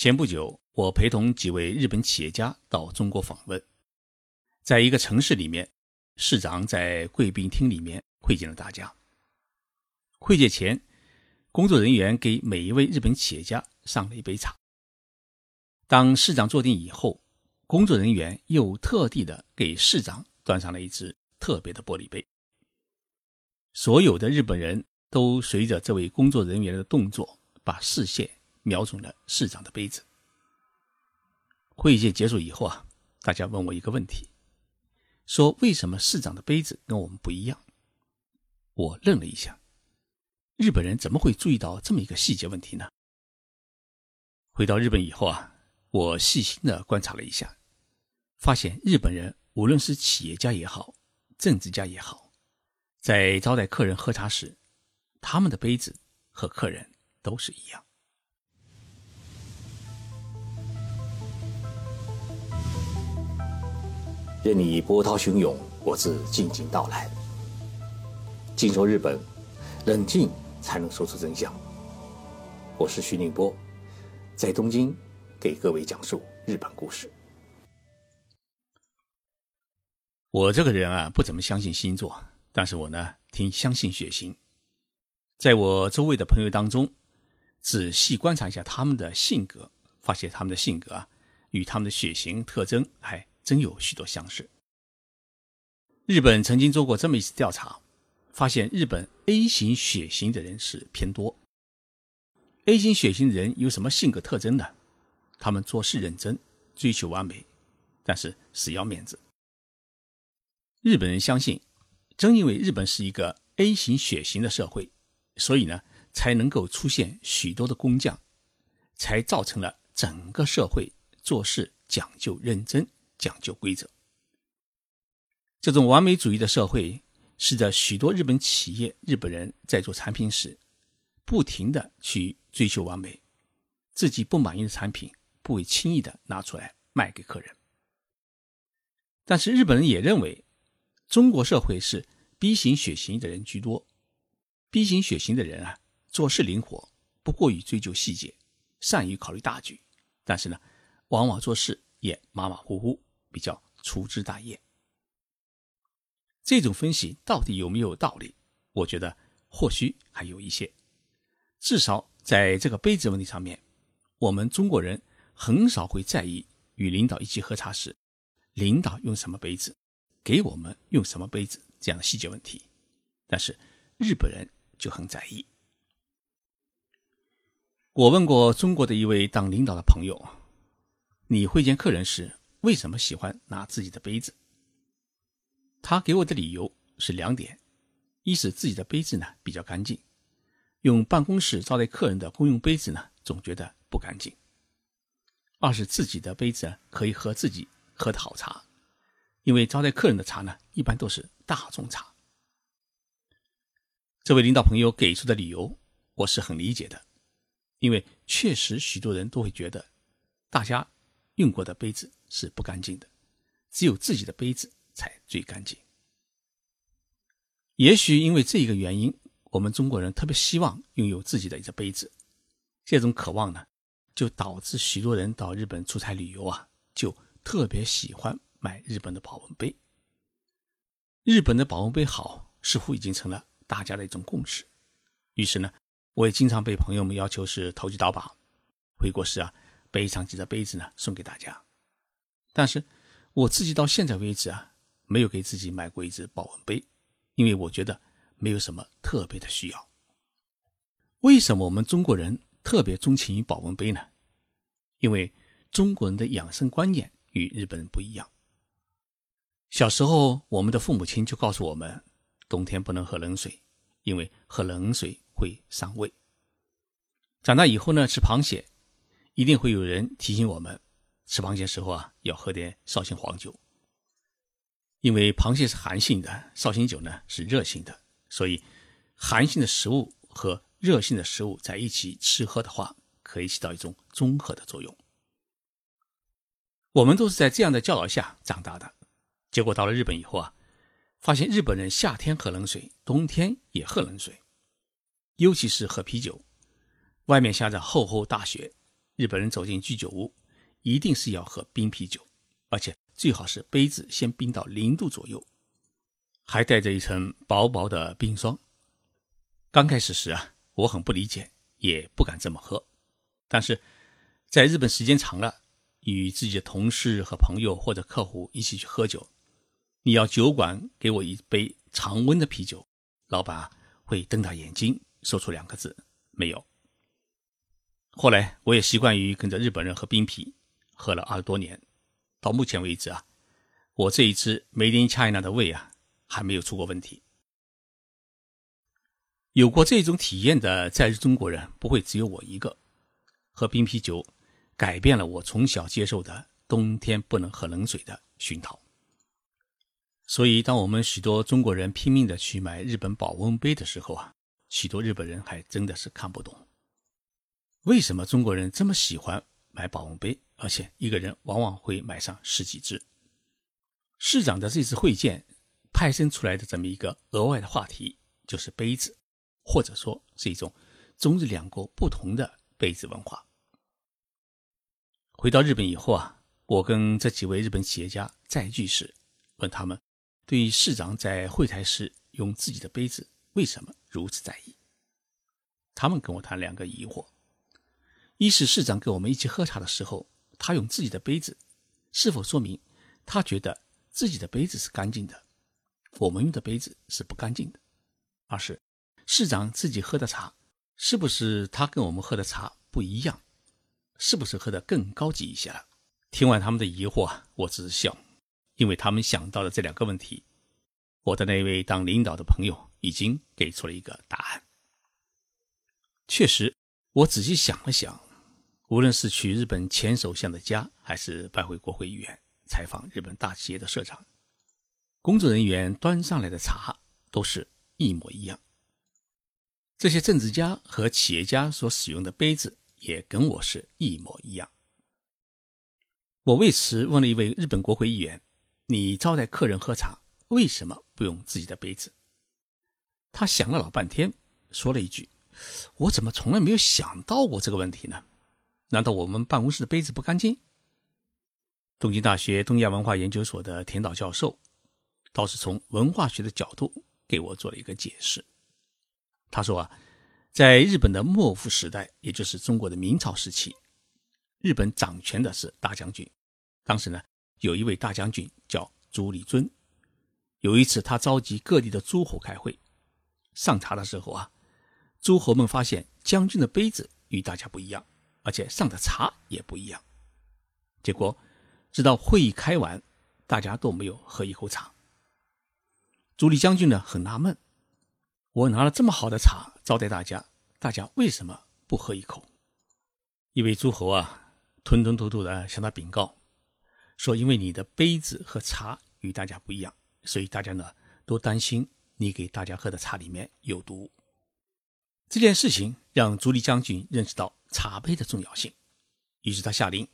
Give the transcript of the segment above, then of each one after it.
前不久，我陪同几位日本企业家到中国访问，在一个城市里面，市长在贵宾厅里面会见了大家。会见前，工作人员给每一位日本企业家上了一杯茶。当市长坐定以后，工作人员又特地的给市长端上了一只特别的玻璃杯。所有的日本人都随着这位工作人员的动作，把视线。瞄准了市长的杯子。会议结束以后啊，大家问我一个问题，说为什么市长的杯子跟我们不一样？我愣了一下，日本人怎么会注意到这么一个细节问题呢？回到日本以后啊，我细心的观察了一下，发现日本人无论是企业家也好，政治家也好，在招待客人喝茶时，他们的杯子和客人都是一样。任你波涛汹涌，我自静静到来。静说日本，冷静才能说出真相。我是徐宁波，在东京给各位讲述日本故事。我这个人啊，不怎么相信星座，但是我呢，挺相信血型。在我周围的朋友当中，仔细观察一下他们的性格，发现他们的性格啊，与他们的血型特征还。真有许多相似。日本曾经做过这么一次调查，发现日本 A 型血型的人是偏多。A 型血型的人有什么性格特征呢？他们做事认真，追求完美，但是死要面子。日本人相信，正因为日本是一个 A 型血型的社会，所以呢，才能够出现许多的工匠，才造成了整个社会做事讲究认真。讲究规则，这种完美主义的社会，使得许多日本企业、日本人在做产品时，不停的去追求完美，自己不满意的产品不会轻易的拿出来卖给客人。但是日本人也认为，中国社会是 B 型血型的人居多，B 型血型的人啊，做事灵活，不过于追究细节，善于考虑大局，但是呢，往往做事也马马虎虎。比较粗枝大叶，这种分析到底有没有道理？我觉得或许还有一些。至少在这个杯子问题上面，我们中国人很少会在意与领导一起喝茶时，领导用什么杯子，给我们用什么杯子这样的细节问题。但是日本人就很在意。我问过中国的一位当领导的朋友：“你会见客人时？”为什么喜欢拿自己的杯子？他给我的理由是两点：一是自己的杯子呢比较干净，用办公室招待客人的公用杯子呢总觉得不干净；二是自己的杯子可以喝自己喝的好茶，因为招待客人的茶呢一般都是大众茶。这位领导朋友给出的理由我是很理解的，因为确实许多人都会觉得大家。用过的杯子是不干净的，只有自己的杯子才最干净。也许因为这一个原因，我们中国人特别希望拥有自己的一个杯子。这种渴望呢，就导致许多人到日本出差旅游啊，就特别喜欢买日本的保温杯。日本的保温杯好，似乎已经成了大家的一种共识。于是呢，我也经常被朋友们要求是投机倒把，回国时啊。备上几个杯子呢，送给大家。但是我自己到现在为止啊，没有给自己买过一只保温杯，因为我觉得没有什么特别的需要。为什么我们中国人特别钟情于保温杯呢？因为中国人的养生观念与日本人不一样。小时候，我们的父母亲就告诉我们，冬天不能喝冷水，因为喝冷水会伤胃。长大以后呢，吃螃蟹。一定会有人提醒我们，吃螃蟹时候啊，要喝点绍兴黄酒，因为螃蟹是寒性的，绍兴酒呢是热性的，所以寒性的食物和热性的食物在一起吃喝的话，可以起到一种综合的作用。我们都是在这样的教导下长大的，结果到了日本以后啊，发现日本人夏天喝冷水，冬天也喝冷水，尤其是喝啤酒，外面下着厚厚大雪。日本人走进居酒屋，一定是要喝冰啤酒，而且最好是杯子先冰到零度左右，还带着一层薄薄的冰霜。刚开始时啊，我很不理解，也不敢这么喝。但是，在日本时间长了，与自己的同事和朋友或者客户一起去喝酒，你要酒馆给我一杯常温的啤酒，老板会瞪大眼睛说出两个字：没有。后来我也习惯于跟着日本人喝冰啤，喝了二十多年，到目前为止啊，我这一支 Made in China 的胃啊还没有出过问题。有过这种体验的在日中国人不会只有我一个。喝冰啤酒改变了我从小接受的冬天不能喝冷水的熏陶。所以，当我们许多中国人拼命的去买日本保温杯的时候啊，许多日本人还真的是看不懂。为什么中国人这么喜欢买保温杯，而且一个人往往会买上十几只？市长的这次会见派生出来的这么一个额外的话题，就是杯子，或者说是一种中日两国不同的杯子文化。回到日本以后啊，我跟这几位日本企业家再聚时，问他们对于市长在会台时用自己的杯子为什么如此在意。他们跟我谈两个疑惑。一是市长跟我们一起喝茶的时候，他用自己的杯子，是否说明他觉得自己的杯子是干净的，我们用的杯子是不干净的？二是市长自己喝的茶，是不是他跟我们喝的茶不一样？是不是喝的更高级一些了？听完他们的疑惑，我只是笑，因为他们想到了这两个问题，我的那位当领导的朋友已经给出了一个答案。确实，我仔细想了想。无论是去日本前首相的家，还是拜会国会议员、采访日本大企业的社长，工作人员端上来的茶都是一模一样。这些政治家和企业家所使用的杯子也跟我是一模一样。我为此问了一位日本国会议员：“你招待客人喝茶，为什么不用自己的杯子？”他想了老半天，说了一句：“我怎么从来没有想到过这个问题呢？”难道我们办公室的杯子不干净？东京大学东亚文化研究所的田岛教授倒是从文化学的角度给我做了一个解释。他说啊，在日本的幕府时代，也就是中国的明朝时期，日本掌权的是大将军。当时呢，有一位大将军叫朱立尊。有一次，他召集各地的诸侯开会，上茶的时候啊，诸侯们发现将军的杯子与大家不一样。而且上的茶也不一样，结果直到会议开完，大家都没有喝一口茶。朱立将军呢很纳闷，我拿了这么好的茶招待大家，大家为什么不喝一口？一位诸侯啊，吞吞吐吐的向他禀告，说因为你的杯子和茶与大家不一样，所以大家呢都担心你给大家喝的茶里面有毒。这件事情让朱立将军认识到。茶杯的重要性，于是他下令，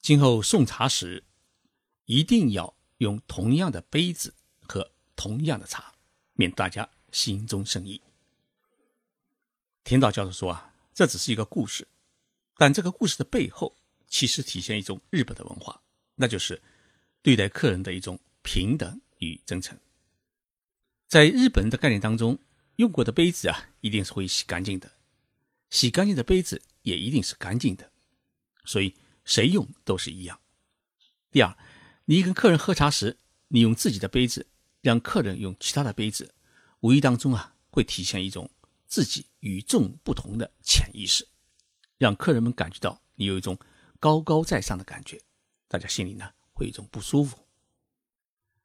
今后送茶时一定要用同样的杯子和同样的茶，免大家心中生疑。田岛教授说啊，这只是一个故事，但这个故事的背后其实体现一种日本的文化，那就是对待客人的一种平等与真诚。在日本人的概念当中，用过的杯子啊，一定是会洗干净的。洗干净的杯子也一定是干净的，所以谁用都是一样。第二，你跟客人喝茶时，你用自己的杯子，让客人用其他的杯子，无意当中啊，会体现一种自己与众不同的潜意识，让客人们感觉到你有一种高高在上的感觉，大家心里呢会有一种不舒服。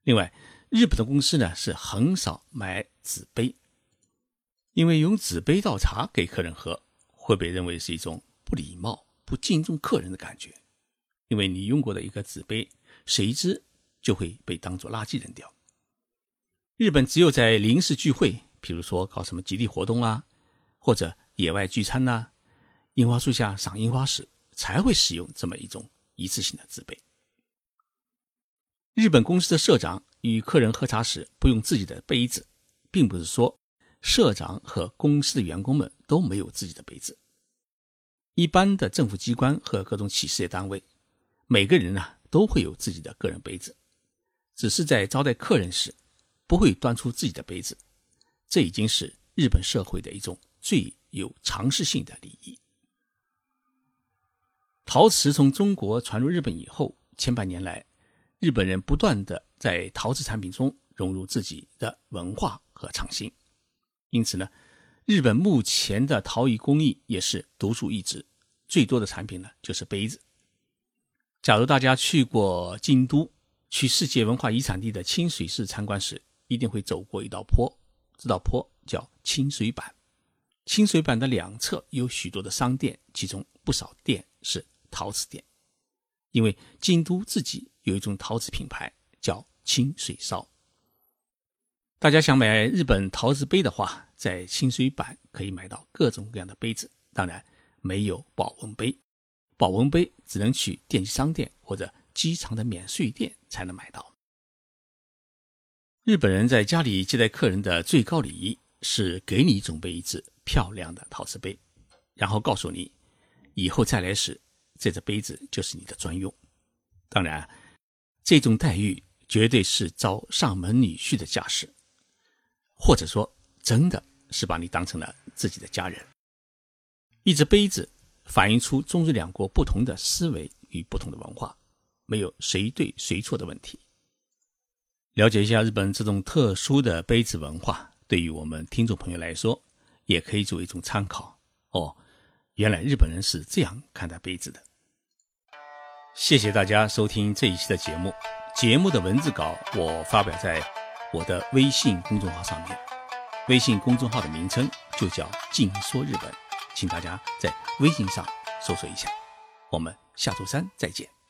另外，日本的公司呢是很少买纸杯，因为用纸杯倒茶给客人喝。会被认为是一种不礼貌、不敬重客人的感觉，因为你用过的一个纸杯，谁知就会被当做垃圾扔掉。日本只有在临时聚会，比如说搞什么集体活动啊，或者野外聚餐呐，樱花树下赏樱花时，才会使用这么一种一次性的纸杯。日本公司的社长与客人喝茶时不用自己的杯子，并不是说。社长和公司的员工们都没有自己的杯子，一般的政府机关和各种企事业单位，每个人呢都会有自己的个人杯子，只是在招待客人时不会端出自己的杯子。这已经是日本社会的一种最有常识性的礼仪。陶瓷从中国传入日本以后，千百年来，日本人不断的在陶瓷产品中融入自己的文化和创新，因此呢。日本目前的陶艺工艺也是独树一帜，最多的产品呢就是杯子。假如大家去过京都，去世界文化遗产地的清水寺参观时，一定会走过一道坡，这道坡叫清水板。清水板的两侧有许多的商店，其中不少店是陶瓷店，因为京都自己有一种陶瓷品牌叫清水烧。大家想买日本陶瓷杯的话，在清水板可以买到各种各样的杯子，当然没有保温杯。保温杯只能去电器商店或者机场的免税店才能买到。日本人在家里接待客人的最高礼仪是给你准备一只漂亮的陶瓷杯，然后告诉你，以后再来时，这只杯子就是你的专用。当然，这种待遇绝对是招上门女婿的架势。或者说，真的是把你当成了自己的家人。一只杯子反映出中日两国不同的思维与不同的文化，没有谁对谁错的问题。了解一下日本这种特殊的杯子文化，对于我们听众朋友来说，也可以作为一种参考。哦，原来日本人是这样看待杯子的。谢谢大家收听这一期的节目。节目的文字稿我发表在。我的微信公众号上面，微信公众号的名称就叫“静说日本”，请大家在微信上搜索一下。我们下周三再见。